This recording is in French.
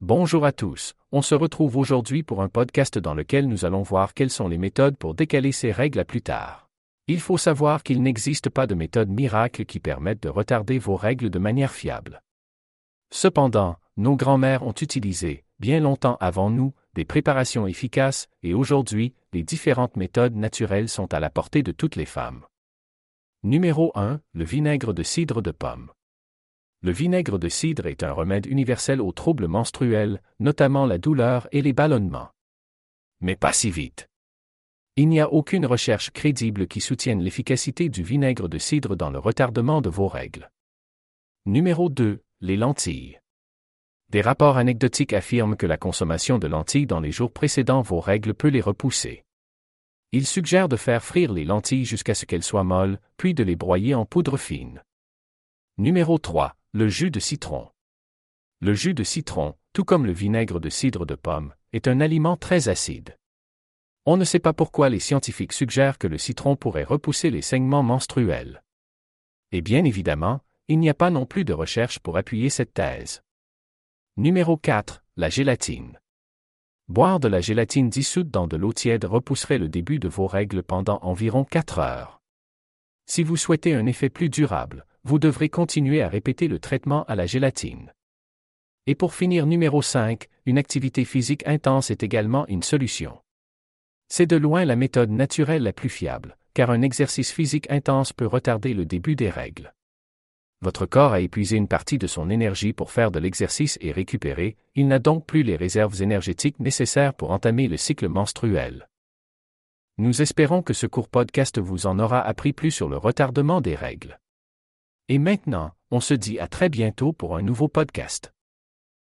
Bonjour à tous, on se retrouve aujourd'hui pour un podcast dans lequel nous allons voir quelles sont les méthodes pour décaler ces règles à plus tard. Il faut savoir qu'il n'existe pas de méthode miracle qui permette de retarder vos règles de manière fiable. Cependant, nos grands-mères ont utilisé, bien longtemps avant nous, des préparations efficaces, et aujourd'hui, les différentes méthodes naturelles sont à la portée de toutes les femmes. Numéro 1. Le vinaigre de cidre de pomme. Le vinaigre de cidre est un remède universel aux troubles menstruels, notamment la douleur et les ballonnements. Mais pas si vite. Il n'y a aucune recherche crédible qui soutienne l'efficacité du vinaigre de cidre dans le retardement de vos règles. Numéro 2. Les lentilles. Des rapports anecdotiques affirment que la consommation de lentilles dans les jours précédant vos règles peut les repousser. Ils suggèrent de faire frire les lentilles jusqu'à ce qu'elles soient molles, puis de les broyer en poudre fine. Numéro 3. Le jus de citron. Le jus de citron, tout comme le vinaigre de cidre de pomme, est un aliment très acide. On ne sait pas pourquoi les scientifiques suggèrent que le citron pourrait repousser les saignements menstruels. Et bien évidemment, il n'y a pas non plus de recherche pour appuyer cette thèse. Numéro 4. La gélatine. Boire de la gélatine dissoute dans de l'eau tiède repousserait le début de vos règles pendant environ 4 heures. Si vous souhaitez un effet plus durable, vous devrez continuer à répéter le traitement à la gélatine. Et pour finir numéro 5, une activité physique intense est également une solution. C'est de loin la méthode naturelle la plus fiable, car un exercice physique intense peut retarder le début des règles. Votre corps a épuisé une partie de son énergie pour faire de l'exercice et récupérer, il n'a donc plus les réserves énergétiques nécessaires pour entamer le cycle menstruel. Nous espérons que ce court podcast vous en aura appris plus sur le retardement des règles. Et maintenant, on se dit à très bientôt pour un nouveau podcast.